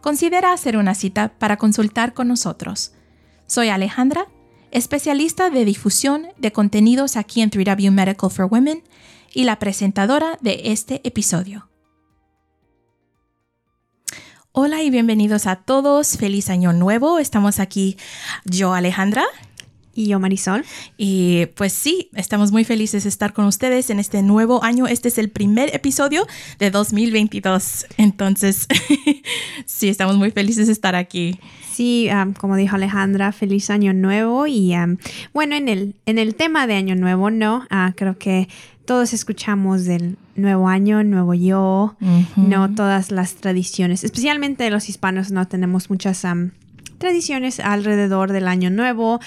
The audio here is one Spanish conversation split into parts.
considera hacer una cita para consultar con nosotros. Soy Alejandra, especialista de difusión de contenidos aquí en 3W Medical for Women y la presentadora de este episodio. Hola y bienvenidos a todos. Feliz año nuevo. Estamos aquí yo, Alejandra. Y yo, Marisol. Y pues sí, estamos muy felices de estar con ustedes en este nuevo año. Este es el primer episodio de 2022. Entonces, sí, estamos muy felices de estar aquí. Sí, como dijo Alejandra, feliz año nuevo. Y bueno, en el, en el tema de año nuevo, ¿no? Ah, creo que todos escuchamos del nuevo año, nuevo yo, no todas las tradiciones, especialmente los hispanos no tenemos muchas tradiciones alrededor del año nuevo.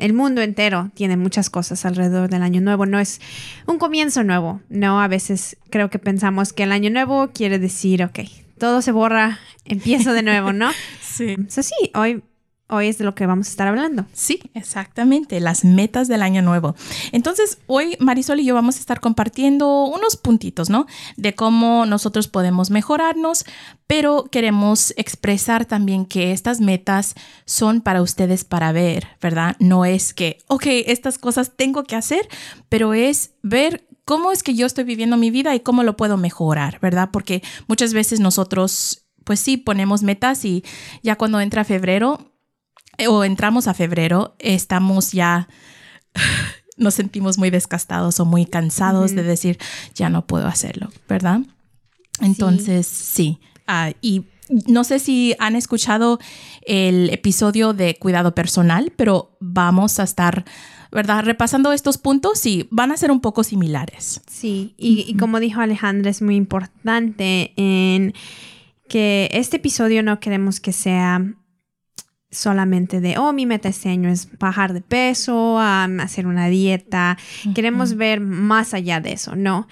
el mundo entero tiene muchas cosas alrededor del año nuevo. No es un comienzo nuevo, ¿no? A veces creo que pensamos que el año nuevo quiere decir, ok, todo se borra, empiezo de nuevo, ¿no? sí. Eso sí, hoy hoy es de lo que vamos a estar hablando. Sí, exactamente, las metas del año nuevo. Entonces, hoy Marisol y yo vamos a estar compartiendo unos puntitos, ¿no? De cómo nosotros podemos mejorarnos, pero queremos expresar también que estas metas son para ustedes para ver, ¿verdad? No es que, ok, estas cosas tengo que hacer, pero es ver cómo es que yo estoy viviendo mi vida y cómo lo puedo mejorar, ¿verdad? Porque muchas veces nosotros pues sí, ponemos metas y ya cuando entra febrero, o entramos a febrero, estamos ya, nos sentimos muy desgastados o muy cansados de decir, ya no puedo hacerlo, ¿verdad? Entonces, sí. Ah, y no sé si han escuchado el episodio de cuidado personal, pero vamos a estar, ¿verdad? Repasando estos puntos y van a ser un poco similares. Sí, y, y como dijo Alejandra, es muy importante en que este episodio no queremos que sea solamente de, oh, mi meta este año es bajar de peso, hacer una dieta. Queremos ver más allá de eso, ¿no?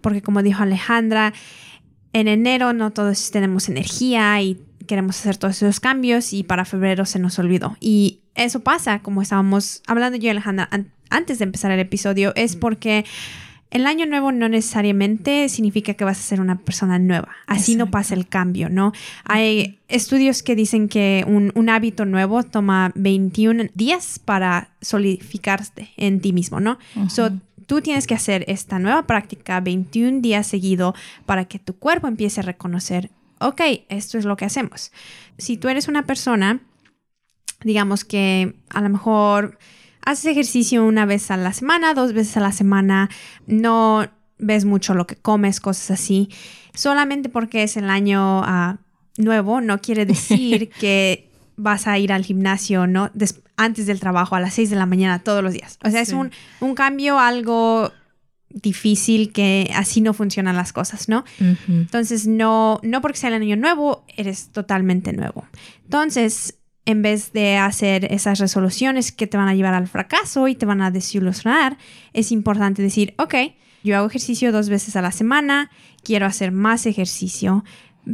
porque como dijo Alejandra, en enero no todos tenemos energía y queremos hacer todos esos cambios y para febrero se nos olvidó. Y eso pasa, como estábamos hablando yo y Alejandra antes de empezar el episodio, es porque el año nuevo no necesariamente significa que vas a ser una persona nueva. Así no pasa el cambio, ¿no? Hay estudios que dicen que un, hábito nuevo toma 21 días para solidificarte en ti mismo, ¿no? So, tú tienes que hacer esta nueva práctica 21 días seguido para que tu cuerpo empiece a reconocer, ok, esto es lo que hacemos. Si tú eres una persona, digamos que a lo mejor haces ejercicio una vez a la semana, dos veces a la semana, no ves mucho lo que comes, cosas así, solamente porque es el año ah, nuevo, no quiere decir que vas a ir al gimnasio, ¿no? antes del trabajo a las 6 de la mañana todos los días. O sea, es un, un, cambio algo difícil que así no funcionan las cosas, ¿no? Entonces, no, no porque sea el año nuevo, eres totalmente nuevo. Entonces, en vez de hacer esas resoluciones que te van a llevar al fracaso y te van a desilusionar, es importante decir, ok, yo hago ejercicio dos veces a la semana, quiero hacer más ejercicio,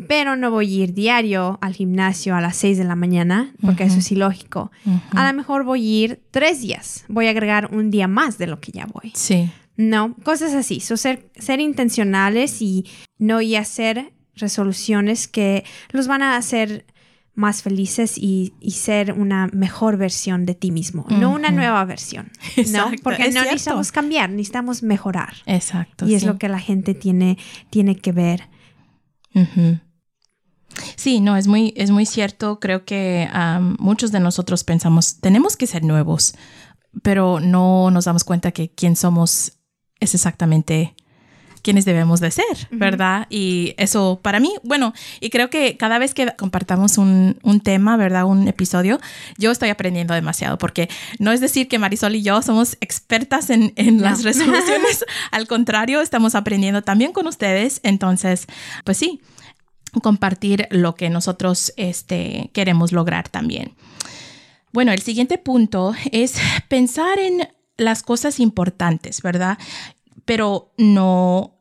pero no voy a ir diario al gimnasio a las 6 de la mañana, porque eso es ilógico. A lo mejor voy a ir tres días, voy a agregar un día más de lo que ya voy. Sí. No, cosas así. ser, ser intencionales y no y hacer resoluciones que los van a hacer más felices y, ser una mejor versión de ti mismo, no una nueva versión, ¿no? Porque no necesitamos cambiar, necesitamos mejorar. Exacto. Y es lo que la gente tiene, tiene que ver. Sí, no, es muy, es muy cierto. Creo que um, muchos de nosotros pensamos, tenemos que ser nuevos, pero no nos damos cuenta que quién somos es exactamente quienes debemos de ser, ¿verdad? Y eso para mí, bueno, y creo que cada vez que compartamos un, un, tema, ¿verdad? Un episodio, yo estoy aprendiendo demasiado, porque no es decir que Marisol y yo somos expertas en, en las resoluciones, al contrario, estamos aprendiendo también con ustedes, entonces, pues sí, compartir lo que nosotros este, queremos lograr también. Bueno, el siguiente punto es pensar en las cosas importantes, ¿verdad? Pero no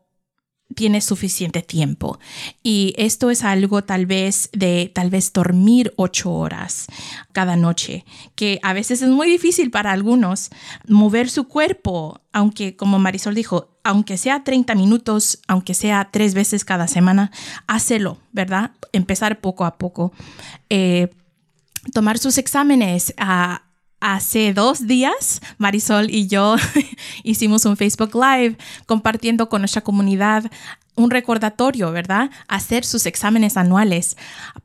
tiene suficiente tiempo. Y esto es algo tal vez de tal vez dormir ocho horas cada noche, que a veces es muy difícil para algunos mover su cuerpo, aunque como Marisol dijo, aunque sea 30 minutos, aunque sea tres veces cada semana, hácelo, ¿verdad? Empezar poco a poco. Eh, tomar sus exámenes, a Hace dos días, Marisol y yo hicimos un Facebook Live compartiendo con nuestra comunidad un recordatorio, ¿verdad? Hacer sus exámenes anuales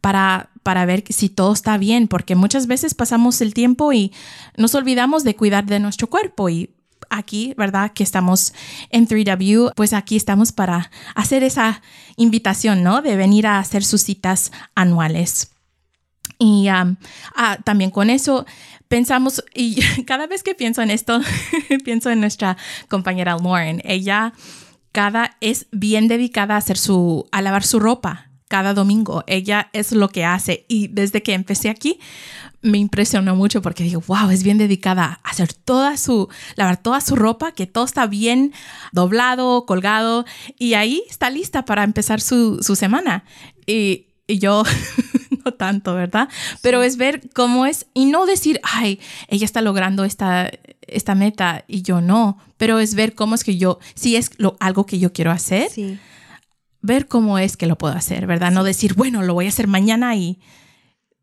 para, para ver si todo está bien, porque muchas veces pasamos el tiempo y nos olvidamos de cuidar de nuestro cuerpo y aquí, ¿verdad? Que estamos en 3W, pues aquí estamos para hacer esa invitación, ¿no? De venir a hacer sus citas anuales. Y ah, también con eso pensamos, y cada vez que pienso en esto, pienso en nuestra compañera Lauren. Ella cada es bien dedicada a hacer su, a lavar su ropa cada domingo. Ella es lo que hace. Y desde que empecé aquí, me impresionó mucho porque digo, wow, es bien dedicada a hacer toda su, lavar toda su ropa, que todo está bien doblado, colgado, y ahí está lista para empezar su, su semana. Y, y yo no tanto, ¿verdad? Pero es ver cómo es y no decir, ay, ella está logrando esta, esta meta y yo no, pero es ver cómo es que yo, si es lo, algo que yo quiero hacer, ver cómo es que lo puedo hacer, ¿verdad? No decir, bueno, lo voy a hacer mañana y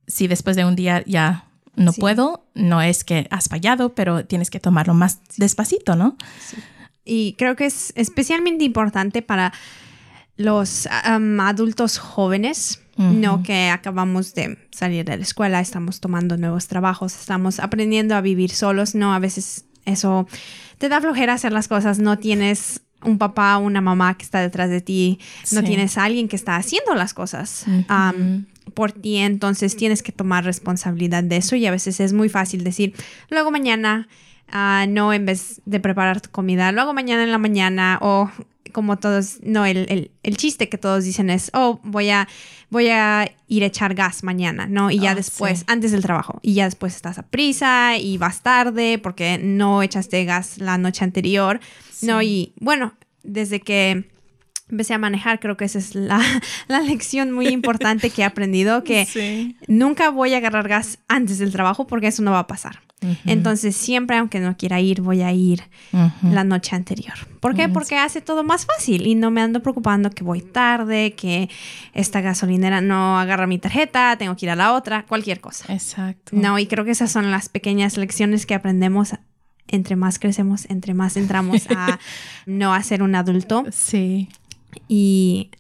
si después de un día ya no puedo, no es que has fallado, pero tienes que tomarlo más despacito, ¿no? Y creo que es especialmente importante para los adultos jóvenes no que acabamos de salir de la escuela, estamos tomando nuevos trabajos, estamos aprendiendo a vivir solos. No, a veces eso te da flojera hacer las cosas, no tienes un papá o una mamá que está detrás de ti, no tienes a alguien que está haciendo las cosas por ti, entonces tienes que tomar responsabilidad de eso y a veces es muy fácil decir, luego mañana, uh, no en vez de preparar tu comida, luego mañana en la mañana o como todos, no, el, el, chiste que todos dicen es, oh, voy a, voy a ir a echar gas mañana, ¿no? Y ya ah, después, antes del trabajo, y ya después estás a prisa y vas tarde porque no echaste gas la noche anterior, ¿no? Y bueno, desde que empecé a manejar, creo que esa es la, la lección muy importante que he aprendido, que nunca voy a agarrar gas antes del trabajo porque eso no va a pasar. Entonces, siempre, aunque no quiera ir, voy a ir la noche anterior. ¿Por qué? Porque hace todo más fácil y no me ando preocupando que voy tarde, que esta gasolinera no agarra mi tarjeta, tengo que ir a la otra, cualquier cosa. Exacto. No, y creo que esas son las pequeñas lecciones que aprendemos entre más crecemos, entre más entramos a no hacer un adulto. Sí. Y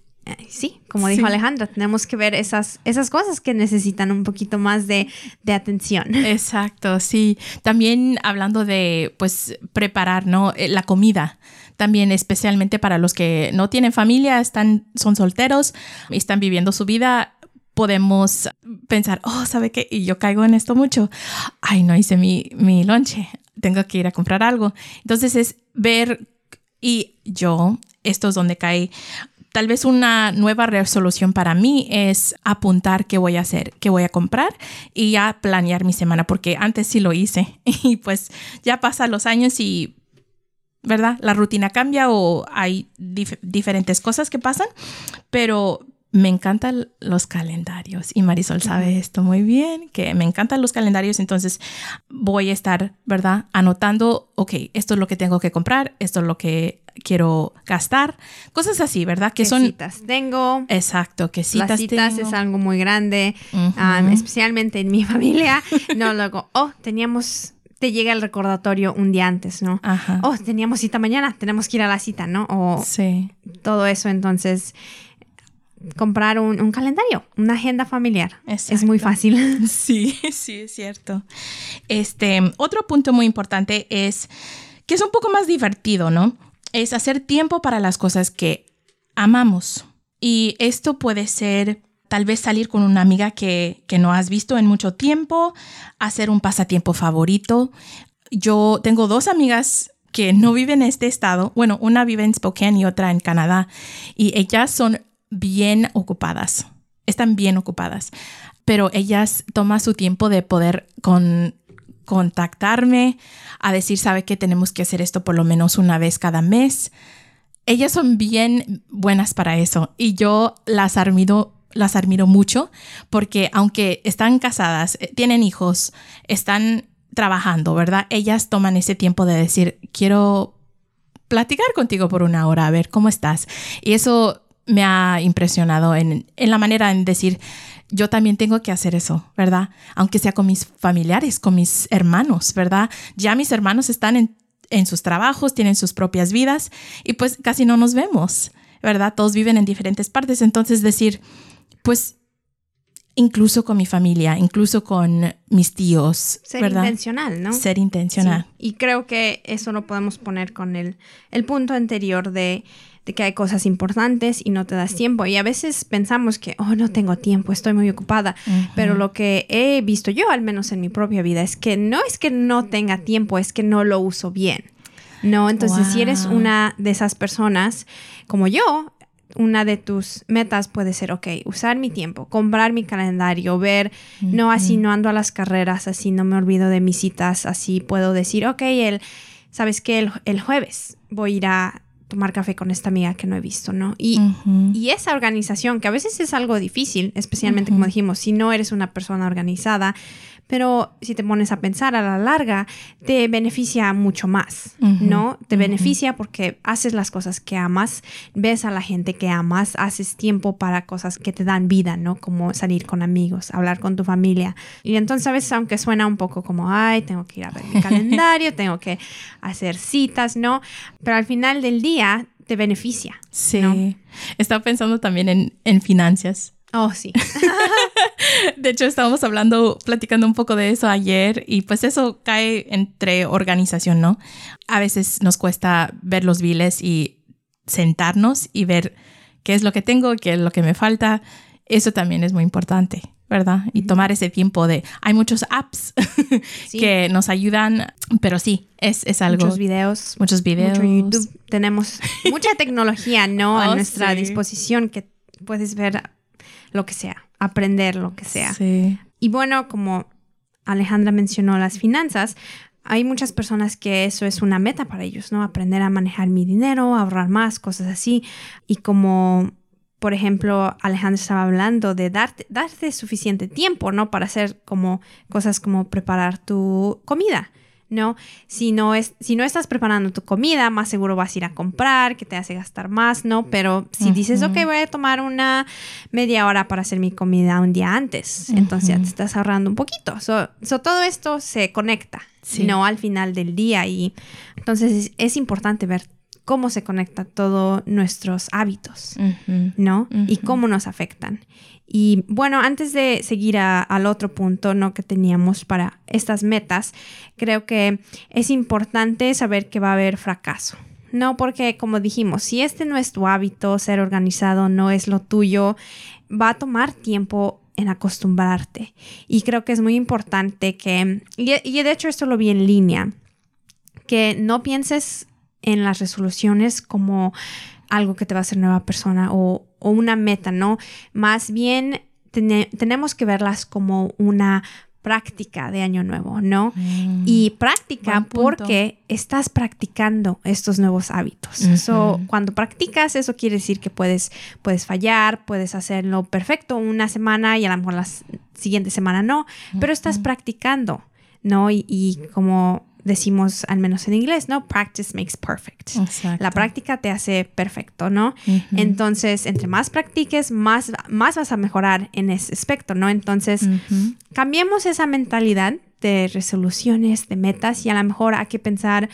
sí, como dijo Alejandra, tenemos que ver esas, esas cosas que necesitan un poquito más de, atención. Exacto, sí. También hablando de, pues, preparar, ¿no? Eh, la comida. También especialmente para los que no tienen familia, están, son solteros y están viviendo su vida, podemos pensar, oh, ¿sabe qué? Y yo caigo en esto mucho. Ay, no hice mi, mi lonche, tengo que ir a comprar algo. Entonces es ver, y yo, esto es donde cae tal vez una nueva resolución para mí es apuntar qué voy a hacer, qué voy a comprar y ya planear mi semana, porque antes sí lo hice y pues ya pasan los años y, ¿verdad? La rutina cambia o hay diferentes cosas que pasan, pero me encantan los calendarios y Marisol sabe esto muy bien, que me encantan los calendarios, entonces voy a estar, ¿verdad? Anotando, ok, esto es lo que tengo que comprar, esto es lo que quiero gastar, cosas así, ¿verdad? Que son citas tengo. Exacto, que citas Las citas es algo muy grande, especialmente en mi familia. No, luego, oh, teníamos te llega el recordatorio un día antes, ¿no? Ajá. Oh, teníamos cita mañana, tenemos que ir a la cita, ¿no? O sí. todo eso, entonces comprar un, un calendario, una agenda familiar. Es muy fácil. Sí, sí, es cierto. Este, otro punto muy importante es que es un poco más divertido, ¿no? Es hacer tiempo para las cosas que amamos. Y esto puede ser tal vez salir con una amiga que, que no has visto en mucho tiempo, hacer un pasatiempo favorito. Yo tengo dos amigas que no viven en este estado. Bueno, una vive en Spokane y otra en Canadá. Y ellas son bien ocupadas. Están bien ocupadas. Pero ellas toman su tiempo de poder con, contactarme a decir, sabe que tenemos que hacer esto por lo menos una vez cada mes. Ellas son bien buenas para eso y yo las admiro, las admiro mucho porque aunque están casadas, eh, tienen hijos, están trabajando, ¿verdad? Ellas toman ese tiempo de decir, quiero platicar contigo por una hora, a ver cómo estás. Y eso me ha impresionado en, en la manera en decir, yo también tengo que hacer eso, ¿verdad? Aunque sea con mis familiares, con mis hermanos, ¿verdad? Ya mis hermanos están en, en sus trabajos, tienen sus propias vidas y pues casi no nos vemos, ¿verdad? Todos viven en diferentes partes. Entonces decir, pues incluso con mi familia, incluso con mis tíos, Ser ¿verdad? intencional, ¿no? Ser intencional. Sí, Y creo que eso lo podemos poner con el, el punto anterior de, de que hay cosas importantes y no te das tiempo. Y a veces pensamos que, oh, no tengo tiempo, estoy muy ocupada. Pero lo que he visto yo, al menos en mi propia vida, es que no es que no tenga tiempo, es que no lo uso bien. No, entonces si eres una de esas personas como yo, una de tus metas puede ser, ok, usar mi tiempo, comprar mi calendario, ver, no, así no ando a las carreras, así no me olvido de mis citas, así puedo decir, ok, el, ¿sabes qué? El, el jueves voy a ir a tomar café con esta amiga que no he visto, ¿no? Y, esa organización, que a veces es algo difícil, especialmente como dijimos, si no eres una persona organizada, pero si te pones a pensar a la larga, te beneficia mucho más, ¿no? Te beneficia porque haces las cosas que amas, ves a la gente que amas, haces tiempo para cosas que te dan vida, ¿no? Como salir con amigos, hablar con tu familia. Y entonces a veces, aunque suena un poco como, ay, tengo que ir a ver mi calendario, tengo que hacer citas, ¿no? Pero al final del día te beneficia. Sí. ¿no? Estaba pensando también en, en finanzas. Oh, sí. De hecho, estábamos hablando, platicando un poco de eso ayer y pues eso cae entre organización, ¿no? A veces nos cuesta ver los biles y sentarnos y ver qué es lo que tengo, qué es lo que me falta. Eso también es muy importante, ¿verdad? Y tomar ese tiempo de... Hay muchos apps Sí. que nos ayudan, pero sí, es, es algo... Muchos videos. muchos videos. Mucho YouTube. Tenemos mucha tecnología, ¿no? a Oh, nuestra sí. disposición que puedes ver lo que sea, aprender lo que sea. Sí. Y bueno, como Alejandra mencionó las finanzas, hay muchas personas que eso es una meta para ellos, ¿no? Aprender a manejar mi dinero, ahorrar más, cosas así. Y como, por ejemplo, Alejandra estaba hablando de darte, darte suficiente tiempo, ¿no? Para hacer como cosas como preparar tu comida. ¿No? Si no, es, si no estás preparando tu comida, más seguro vas a ir a comprar, que te hace gastar más, ¿no? Pero si dices, ok, voy a tomar una media hora para hacer mi comida un día antes, entonces ya te estás ahorrando un poquito. So, so todo esto se conecta, Sí. ¿no? Al final del día y entonces es, es importante ver cómo se conecta todos nuestros hábitos. ¿no? Y cómo nos afectan. Y bueno, antes de seguir al otro punto, ¿no? Que teníamos para estas metas, creo que es importante saber que va a haber fracaso. No, porque como dijimos, si este no es tu hábito, ser organizado no es lo tuyo, va a tomar tiempo en acostumbrarte. Y creo que es muy importante que, y, y de hecho esto lo vi en línea, que no pienses en las resoluciones como algo que te va a hacer nueva persona o, o una meta, ¿no? Más bien tene- tenemos que verlas como una práctica de año nuevo, ¿no? Mm. Y práctica porque estás practicando estos nuevos hábitos. Ujú. So, cuando practicas, eso quiere decir que puedes, puedes fallar, puedes hacerlo perfecto una semana y a lo mejor la siguiente semana no, pero estás practicando, ¿no? Y, y como decimos, al menos en inglés, ¿no? Practice makes perfect. Exacto. La práctica te hace perfecto, ¿no? Entonces, entre más practiques, más, más vas a mejorar en ese aspecto, ¿no? Entonces, cambiemos esa mentalidad de resoluciones, de metas y a lo mejor hay que pensar,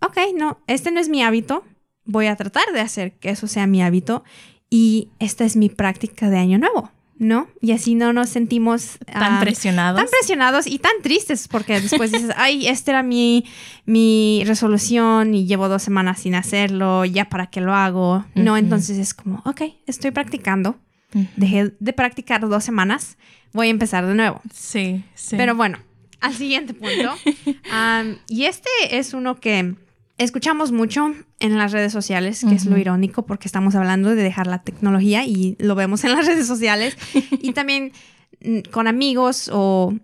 ok, no, este no es mi hábito, voy a tratar de hacer que eso sea mi hábito y esta es mi práctica de año nuevo. ¿No? Y así no nos sentimos tan ah, presionados. Tan presionados y tan tristes porque después dices, ay, esta era mi, mi resolución y llevo dos semanas sin hacerlo, ya para qué lo hago. No, entonces es como, ok, estoy practicando. Dejé de practicar dos semanas, voy a empezar de nuevo. Sí, sí. Pero bueno, al siguiente punto. y este es uno que escuchamos mucho en las redes sociales, que es lo irónico porque estamos hablando de dejar la tecnología y lo vemos en las redes sociales. y también mm, con amigos o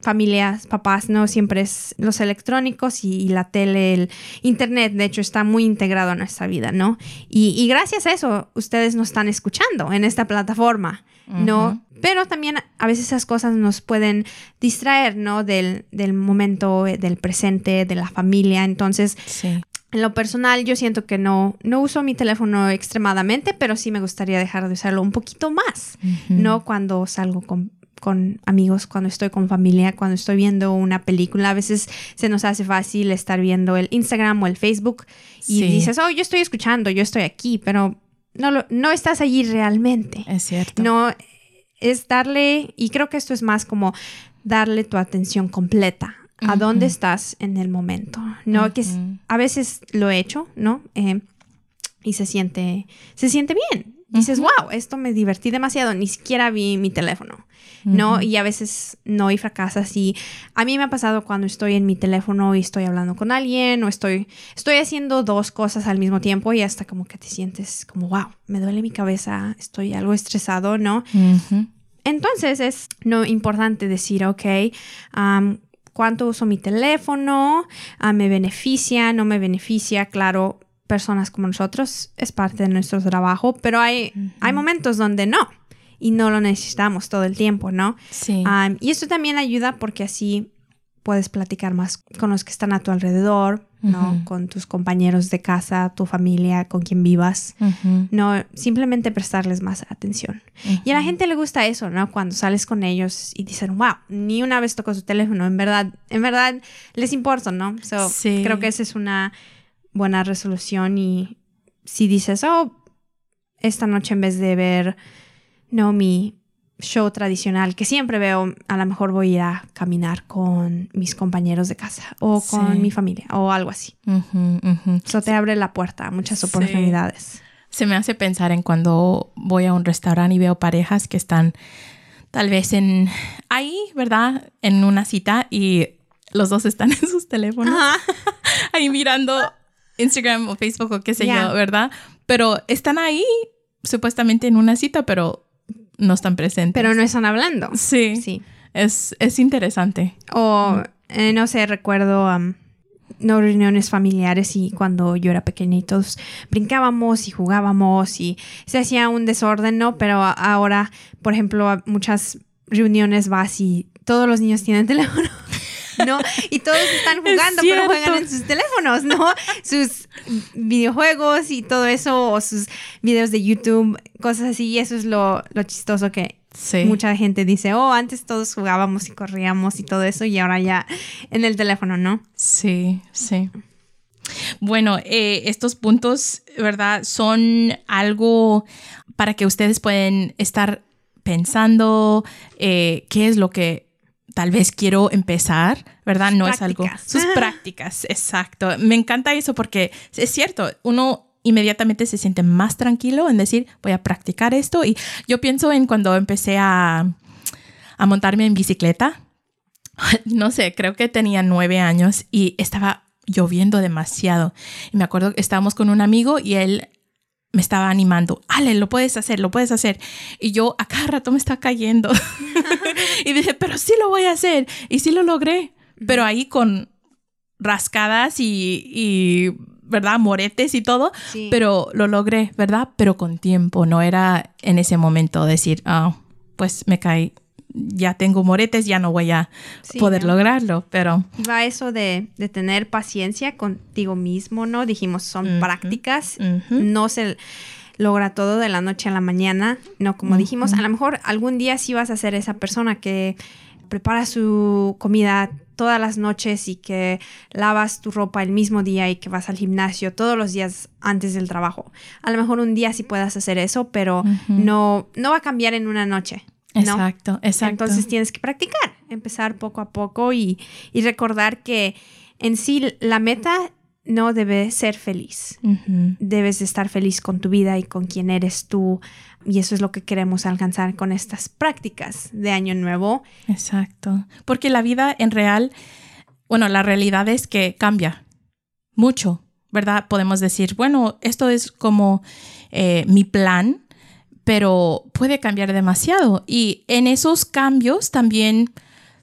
familias, papás, ¿no? Siempre es los electrónicos y, la tele, el internet, de hecho, está muy integrado en nuestra vida, ¿no? Y, gracias a eso, ustedes nos están escuchando en esta plataforma, ¿no? Pero también a veces esas cosas nos pueden distraer, ¿no? Del, del momento, eh, del presente, de la familia. Entonces, sí. En lo personal, yo siento que no, no uso mi teléfono extremadamente, pero sí me gustaría dejar de usarlo un poquito más, ¿no? Cuando salgo con, con, amigos, cuando estoy con familia, cuando estoy viendo una película. A veces se nos hace fácil estar viendo el Instagram o el Facebook y dices, oh, yo estoy escuchando, yo estoy aquí, pero no, lo, no estás allí realmente. Es cierto. No, es darle, y creo que esto es más como darle tu atención completa a dónde estás en el momento, ¿no? Que a veces lo he hecho, ¿no? Eh, y se siente, se siente bien. Dices, wow, esto me divertí demasiado, ni siquiera vi mi teléfono, ¿no? Y a veces no y fracasas y a mí me ha pasado cuando estoy en mi teléfono y estoy hablando con alguien o estoy, estoy haciendo dos cosas al mismo tiempo y hasta como que te sientes como, wow, me duele mi cabeza, estoy algo estresado, ¿no? Entonces es no importante decir, ok, cuánto uso mi teléfono, ah, me beneficia, no me beneficia, claro, personas como nosotros es parte de nuestro trabajo, pero hay, hay momentos donde no y no lo necesitamos todo el tiempo, ¿no? Sí. Y esto también ayuda porque así puedes platicar más con los que están a tu alrededor, ¿no? Con tus compañeros de casa, tu familia, con quien vivas, ¿no? Simplemente prestarles más atención. Y a la gente le gusta eso, ¿no? Cuando sales con ellos y dicen, wow, ni una vez tocó su teléfono, en verdad, en verdad les importa, ¿no? sí. Creo que esa es una buena resolución y si dices, oh, esta noche en vez de ver, no, mi, show tradicional que siempre veo, a lo mejor voy a ir a caminar con mis compañeros de casa o con mi familia o algo así. Eso te abre la puerta a muchas oportunidades. Se me hace pensar en cuando voy a un restaurante y veo parejas que están tal vez en ahí, ¿verdad? En una cita y los dos están en sus teléfonos. ahí mirando Instagram o Facebook o qué sé yo, ¿verdad? Pero están ahí supuestamente en una cita, pero no están presentes. Pero no están hablando. Sí. Sí. Es, es interesante. O, eh, no sé, recuerdo no reuniones familiares y cuando yo era pequeña y todos brincábamos y jugábamos y se hacía un desorden, ¿no? Pero ahora, por ejemplo, muchas reuniones vas y todos los niños tienen teléfono. ¿No? Y todos están jugando, pero juegan en sus teléfonos, ¿no? Sus videojuegos y todo eso, o sus videos de YouTube, cosas así. Y eso es lo, chistoso que mucha gente dice, oh, antes todos jugábamos y corríamos y todo eso, y ahora ya en el teléfono, ¿no? Sí, sí. Bueno, eh, estos puntos, ¿verdad? Son algo para que ustedes pueden estar pensando eh, qué es lo que tal vez quiero empezar, ¿verdad? No es algo. Sus prácticas, exacto. Me encanta eso porque es cierto, uno inmediatamente se siente más tranquilo en decir, voy a practicar esto. Y yo pienso en cuando empecé a, a montarme en bicicleta. No sé, creo que tenía nueve años y estaba lloviendo demasiado. Y me acuerdo que estábamos con un amigo y él me estaba animando, Ale, lo puedes hacer, lo puedes hacer. Y yo a cada rato me estaba cayendo. y dije, pero sí lo voy a hacer. Y sí lo logré. Pero ahí con rascadas y, y ¿verdad? Moretes y todo. Pero lo logré, ¿verdad? Pero con tiempo. No era en ese momento decir, ah, pues me caí ya tengo moretes, ya no voy a poder lograrlo, pero... Va eso de, tener paciencia contigo mismo, ¿no? Dijimos, son prácticas, no se logra todo de la noche a la mañana, no como dijimos, a lo mejor algún día sí vas a ser esa persona que preparas su comida todas las noches y que lavas tu ropa el mismo día y que vas al gimnasio todos los días antes del trabajo. A lo mejor un día sí puedas hacer eso, pero no, no va a cambiar en una noche. Exacto, exacto. Entonces tienes que practicar, empezar poco a poco y, y recordar que en sí la meta no debe ser feliz. Debes de estar feliz con tu vida y con quien eres tú. Y eso es lo que queremos alcanzar con estas prácticas de Año Nuevo. Exacto. Porque la vida en real, bueno, la realidad es que cambia mucho, ¿verdad? Podemos decir, bueno, esto es como eh, mi plan, pero puede cambiar demasiado. Y en esos cambios también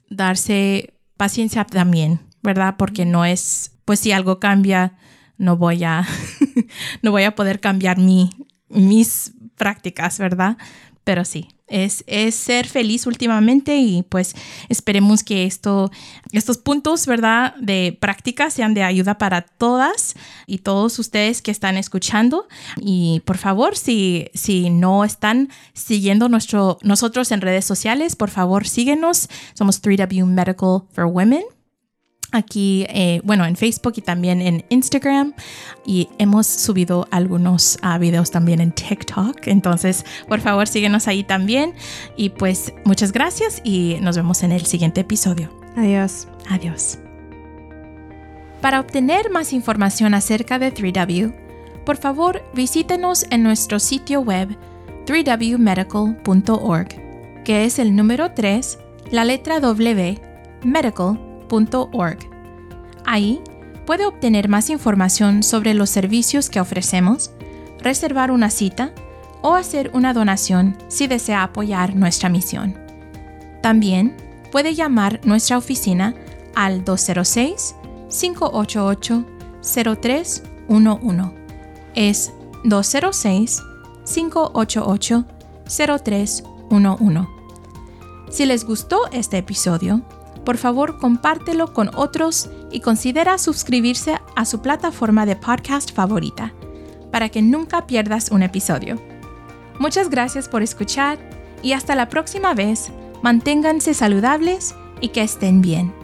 darse paciencia también, ¿verdad? Porque no es pues si algo cambia, no voy a, no voy a poder cambiar mi, mis prácticas, ¿verdad? Pero sí, es, es, ser feliz últimamente y pues esperemos que esto, estos puntos, ¿verdad? De práctica sean de ayuda para todas y todos ustedes que están escuchando. Y por favor, si, si no están siguiendo nuestro, nosotros en redes sociales, por favor síguenos. Somos 3W Medical for Women aquí, eh, bueno, en Facebook y también en Instagram. Y hemos subido algunos uh, videos también en TikTok. Entonces, por favor, síguenos ahí también. Y pues muchas gracias y nos vemos en el siguiente episodio. Adiós. Adiós. Para obtener más información acerca de 3W, por favor visítenos en nuestro sitio web 3wmedical.org, que es el número 3, la letra W, medical Ahí puede obtener más información sobre los servicios que ofrecemos, reservar una cita o hacer una donación si desea apoyar nuestra misión. También puede llamar nuestra oficina al 206-588-0311. Es 206-588-0311. Si les gustó este episodio, por favor compártelo con otros y considera suscribirse a su plataforma de podcast favorita para que nunca pierdas un episodio. Muchas gracias por escuchar y hasta la próxima vez, manténganse saludables y que estén bien.